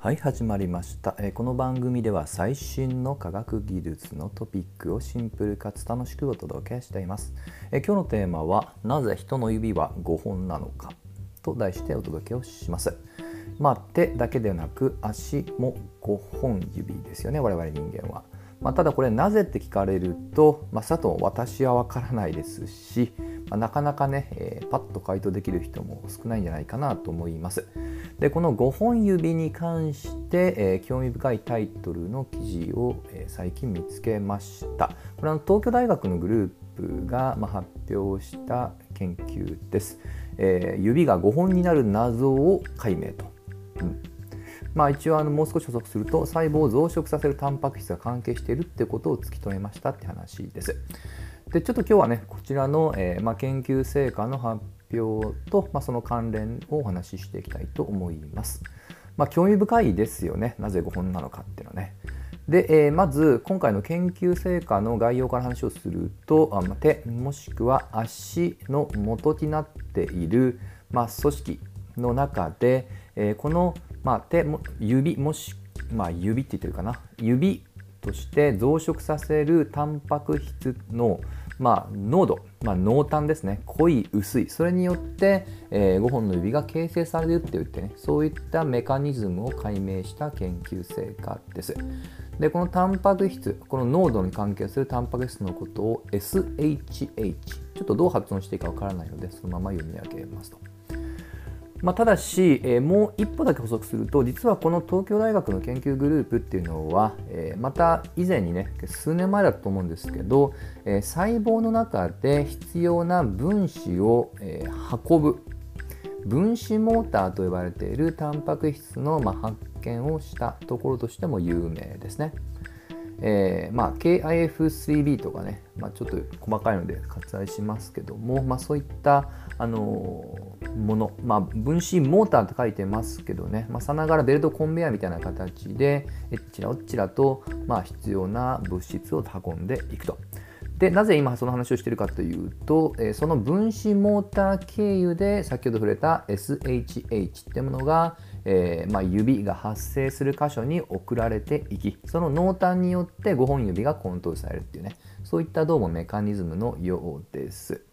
はい始まりました、え、この番組では最新の科学技術のトピックをシンプルかつ楽しくお届けしています、え、今日のテーマはなぜ人の指は5本なのか？と題してお届けをします。まあ、手だけでなく足も5本指ですよね我々人間は。まあ、ただこれなぜって聞かれると、まあ、さと私は分からないですし、まあ、なかなかね、えー、パッと回答できる人も少ないんじゃないかなと思います。でこの5本指に関して、えー、興味深いタイトルの記事を、えー、最近見つけました。これは東京大学のグループが、まあ、発表した研究です、えー。指が5本になる謎を解明と。うんまあ、一応あのもう少し補足すると細胞を増殖させるタンパク質が関係しているってことを突き止めましたって話です。でちょっと今日はねこちらの、えー、まあ、研究成果の発表と、まあ、その関連をお話ししていきたいと思います。まあ、興味深いですよねなぜ5本なのかっていうのはね。で、えー、まず今回の研究成果の概要から話をするとあ、まあ、手もしくは足の元になっている、まあ、組織の中で、えー、この、まあ、手も指もし、まあ、指って言ってるかな指として増殖させるタンパク質の、まあ、濃度、まあ、濃淡ですね。濃い薄い。それによって、えー、5本の指が形成されるって言ってね。そういったメカニズムを解明した研究成果です。でこのタンパク質この濃度に関係するタンパク質のことを SHH ちょっとどう発音していいかわからないのでそのまま読み上げますと。まあ、ただし、えー、もう一歩だけ補足すると実はこの東京大学の研究グループっていうのは、えー、また以前にね数年前だと思うんですけど、えー、細胞の中で必要な分子を、え運ぶ分子モーターと呼ばれているタンパク質の、まあ、発見をしたところとしても有名ですね。えーまあ、KIF3B とかね、まあ、ちょっと細かいので割愛しますけども、まあ、そういった、あのー、もの、まあ、分子モーターと書いてますけどね、まあ、さながらベルトコンベヤーみたいな形でえっちらおっちらと、まあ、必要な物質を運んでいくと。でなぜ今その話をしてるかというと、え、その分子モーター経由で先ほど触れた SHH ってものがえー、まあ、指が発生する箇所に送られていきその濃淡によって5本指がコントロールされるっていうねそういったどうもメカニズムのようです。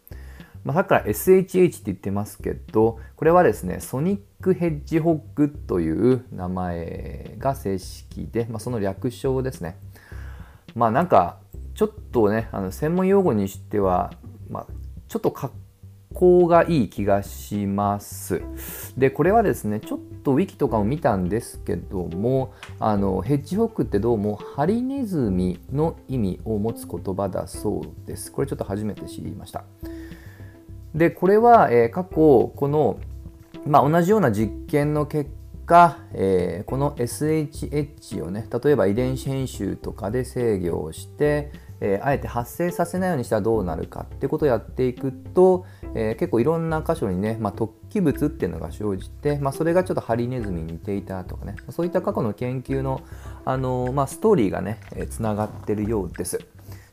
まあ、さっきから SHH って言ってますけどこれはですねソニックヘッジホッグという名前が正式で、まあ、その略称ですね。まあなんかちょっとねあの専門用語にしては、まあ、ちょっとかっ好がいい気がします。でこれはですねちょっとウィキとかを見たんですけどもあのヘッジホックってどうもハリネズミの意味を持つ言葉だそうです。これちょっと初めて知りました。でこれは、えー、過去この、まあ、同じような実験の結果、えー、この SHH をね例えば遺伝子編集とかで制御をしてえー、あえて発生させないようにしたらどうなるかってことをやっていくと、えー、結構いろんな箇所にね、まあ、突起物っていうのが生じて、まあ、それがちょっとハリネズミに似ていたとかねそういった過去の研究の、あの、まあ、ストーリーがねつな、がってるようです。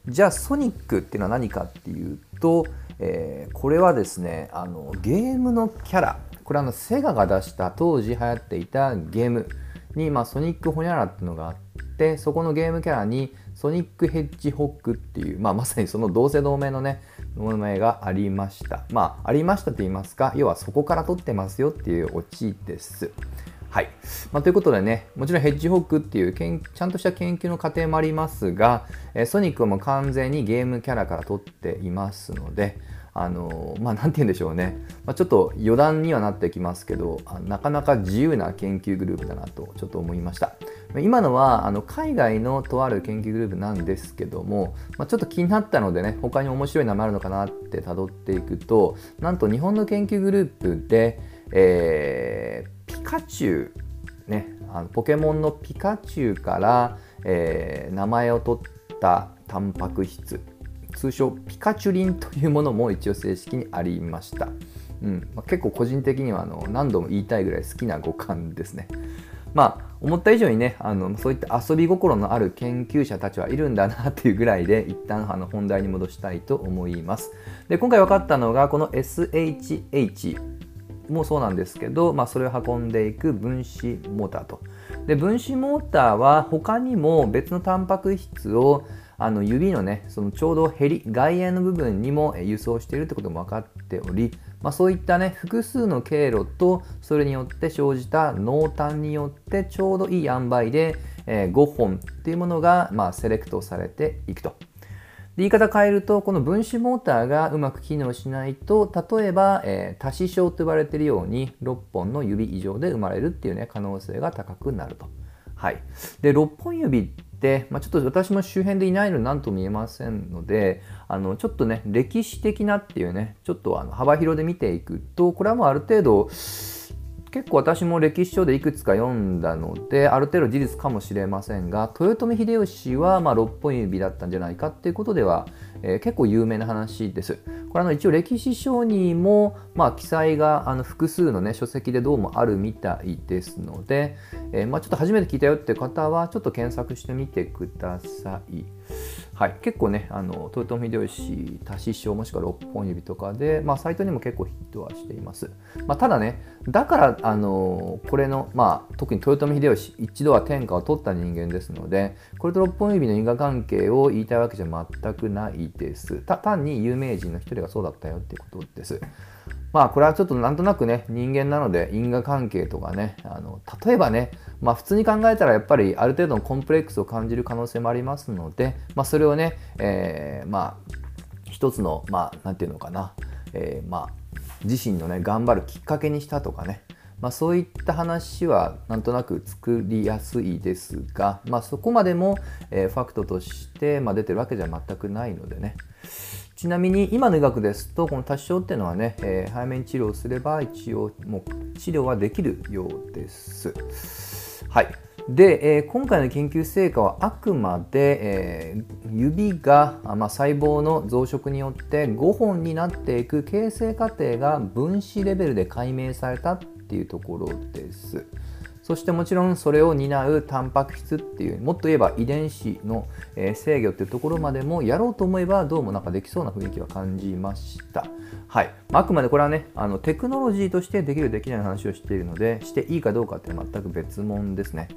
じゃあソニックっていうのは何かっていうと、えー、これはですねあのゲームのキャラこれあのセガが出した当時流行っていたゲームに、まあ、ソニックホニャラっていうのがあってそこのゲームキャラにソニックヘッジホックっていう、まあ、まさにその同姓同名のね名前がありました。まあありましたと言いますか要はそこから取ってますよっていうオチです。はい、まあ、ということでねもちろんヘッジホックっていうけんちゃんとした研究の過程もありますが、えソニックも完全にゲームキャラから取っていますのであのまあ何て言うんでしょうね、まあ、ちょっと余談にはなってきますけどなかなか自由な研究グループだなとちょっと思いました。今のはあの海外のとある研究グループなんですけども、まあ、ちょっと気になったのでね他に面白い名前あるのかなって辿っていくとなんと日本の研究グループで、えー、ピカチュウね、あのポケモンのピカチュウから、えー、名前を取ったタンパク質。通称ピカチュリンというものも一応正式にありました、うん。まあ、結構個人的にはあの何度も言いたいぐらい好きな五感ですね。まあ思った以上にねあのそういった遊び心のある研究者たちはいるんだなっていうぐらいで一旦あの本題に戻したいと思います。で今回分かったのがこの SHH もそうなんですけど、まあ、それを運んでいく分子モーターと。で分子モーターは他にも別のタンパク質をあの指のねそのちょうどヘリ外縁の部分にも輸送しているってことも分かっており、まあ、そういったね複数の経路とそれによって生じた濃淡によってちょうどいい塩梅で、えー、5本っていうものが、まあ、セレクトされていくと。言い方変えるとこの分子モーターがうまく機能しないと例えば、えー、多子症と呼ばれているように6本の指以上で生まれるっていうね可能性が高くなると。はい、で6本指って、まあ、ちょっと私も周辺でいないので何とも言えませんのであのちょっとね歴史的なっていうねちょっとあの幅広で見ていくとこれはもうある程度結構私も歴史書でいくつか読んだのである程度事実かもしれませんが豊臣秀吉はま6本指だったんじゃないかっていうことでは、えー、結構有名な話です。これあの一応歴史書にも、ま、記載があの複数の、ね、書籍でどうもあるみたいですので、えー、ま、ちょっと初めて聞いたよって方はちょっと検索してみてください。はい、結構ねあの豊臣秀吉多子賞もしくは6本指とかで、まあ、サイトにも結構ヒットはしています、まあ、ただねだからあのこれの、まあ、特に豊臣秀吉一度は天下を取った人間ですのでこれと6本指の因果関係を言いたいわけじゃ全くないです。単に有名人の一人がそうだったよってことです。まあこれはちょっとなんとなくね人間なので因果関係とかねあの例えばねまあ普通に考えたらやっぱりある程度のコンプレックスを感じる可能性もありますので、まあ、それをね、えー、まあ一つのまあなんていうのかな、えー、まあ自身のね頑張るきっかけにしたとかねまあ、そういった話はなんとなく作りやすいですが、まあ、そこまでも、えー、ファクトとして、まあ、出てるわけじゃ全くないのでね、ちなみに今の医学ですとこの多子症っていうのはね、えー、早めに治療すれば一応もう治療はできるようです。はいで、えー、今回の研究成果はあくまで、えー、指が、まあ、細胞の増殖によって5本になっていく形成過程が分子レベルで解明されたっていうところです。そしてもちろんそれを担うタンパク質っていうもっと言えば遺伝子の制御っていうところまでもやろうと思えばどうもなんかできそうな雰囲気は感じました。はい、あくまでこれはねあのテクノロジーとしてできるできない話をしているのでしていいかどうかって全く別物ですね。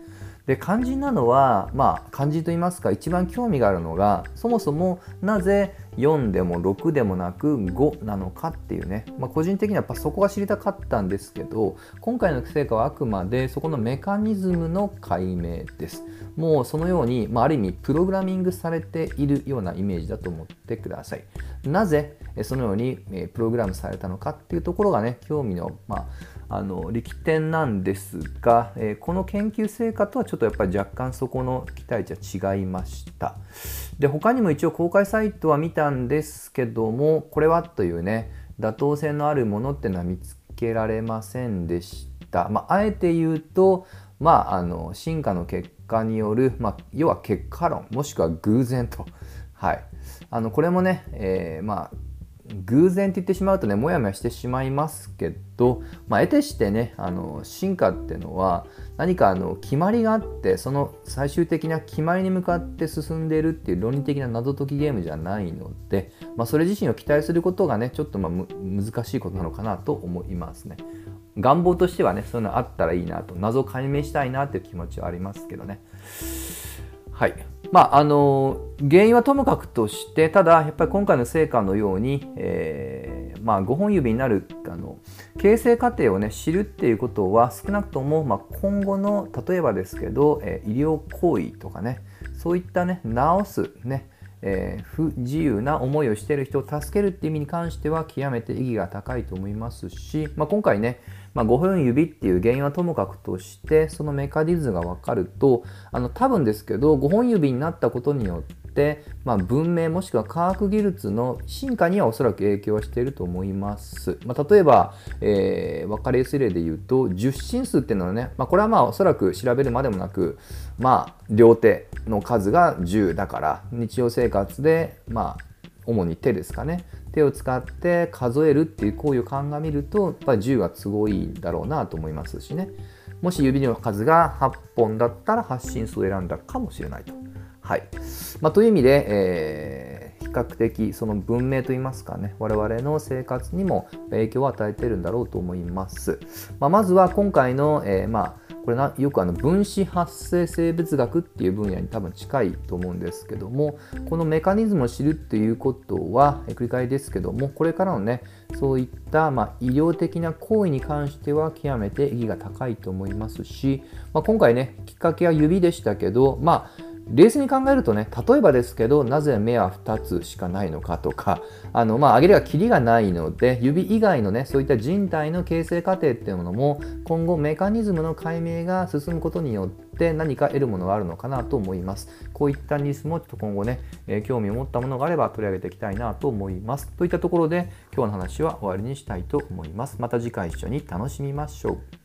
で肝心なのはまあ肝心と言いますか一番興味があるのがそもそもなぜ4でも6でもなく5なのかっていうね、まあ、個人的にはやっぱそこが知りたかったんですけど今回の成果はあくまでそこのメカニズムの解明です。もうそのように、まあ、ある意味プログラミングされているようなイメージだと思ってください。なぜそのようにプログラムされたのかっていうところがね興味の,、まあ、あの力点なんですが、えこの研究成果とはちょっとやっぱり若干そこの期待値は違いました。で他にも一応公開サイトは見たんですけどもこれはというね妥当性のあるものっていうのは見つけられませんでした、まあ、あえて言うとまあ、あの進化の結果による、まあ、要は結果論もしくは偶然と、はい、あのこれもね、えー、まあ偶然って言ってしまうとねもやもやしてしまいますけど、まあ、得てしてねあの進化っていうのは何かあの決まりがあってその最終的な決まりに向かって進んでいるっていう論理的な謎解きゲームじゃないので、まあ、それ自身を期待することがねちょっとまあ難しいことなのかなと思いますね。願望としてはねそういうのあったらいいなと謎を解明したいなっていう気持ちはありますけどね。はいまあ、あの原因はともかくとしてただやっぱり今回の成果のように、えー、まあ、5本指になるあの形成過程を、ね、知るっていうことは少なくとも、まあ、今後の例えばですけど、えー、医療行為とかねそういったね治すねえー、不自由な思いをしている人を助けるっていう意味に関しては極めて意義が高いと思いますし、まあ、今回ねまあ、5本指っていう原因はともかくとしてそのメカニズムが分かるとあの多分ですけど5本指になったことによって、まあ、文明もしくは科学技術の進化にはおそらく影響していると思います。まあ、例えば、えー、分かりやすい例で言うと十進数っていうのはね、まあ、これはまあおそらく調べるまでもなく、まあ、両手の数が10だから日常生活でまあ主に手ですかね手を使って数えるっていう行為を鑑みるとやっぱり10が都合いいだろうなと思いますしねもし指の数が8本だったら発信数を選んだかもしれないと。はい。まあ、という意味で、えー、比較的その文明といいますかね我々の生活にも影響を与えてるんだろうと思います、まあ、まずは今回の、えー、まあこれなよくあの分子発生生物学っていう分野に多分近いと思うんですけどもこのメカニズムを知るっていうことは繰り返しですけどもこれからのねそういった、ま、医療的な行為に関しては極めて意義が高いと思いますし、まあ、今回ねきっかけは指でしたけどまあ冷静に考えるとね例えばですけどなぜ目は2つしかないのかとかあのまあ挙げればキリがないので指以外のねそういった人体の形成過程っていうものも今後メカニズムの解明が進むことによって何か得るものがあるのかなと思います。こういったニュースもちょっと今後ね、えー、興味を持ったものがあれば取り上げていきたいなと思います。といったところで今日の話は終わりにしたいと思います。また次回一緒に楽しみましょう。